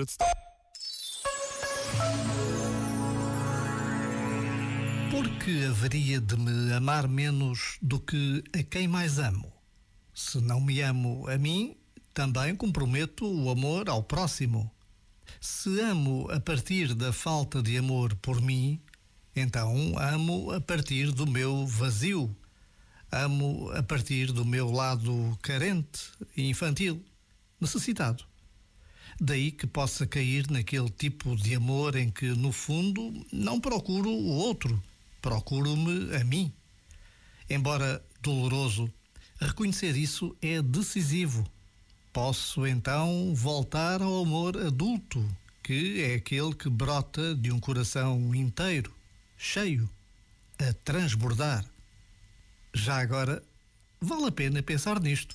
altura de. Por que haveria de me amar menos do que a quem mais amo? Se não me amo a mim, também comprometo o amor ao próximo. Se amo a partir da falta de amor por mim, então amo a partir do meu vazio. Amo a partir do meu lado carente e infantil, necessitado. Daí que possa cair naquele tipo de amor em que, no fundo, não procuro o outro, procuro-me a mim. Embora doloroso, reconhecer isso é decisivo. Posso então voltar ao amor adulto, que é aquele que brota de um coração inteiro, cheio, a transbordar. Já agora, vale a pena pensar nisto.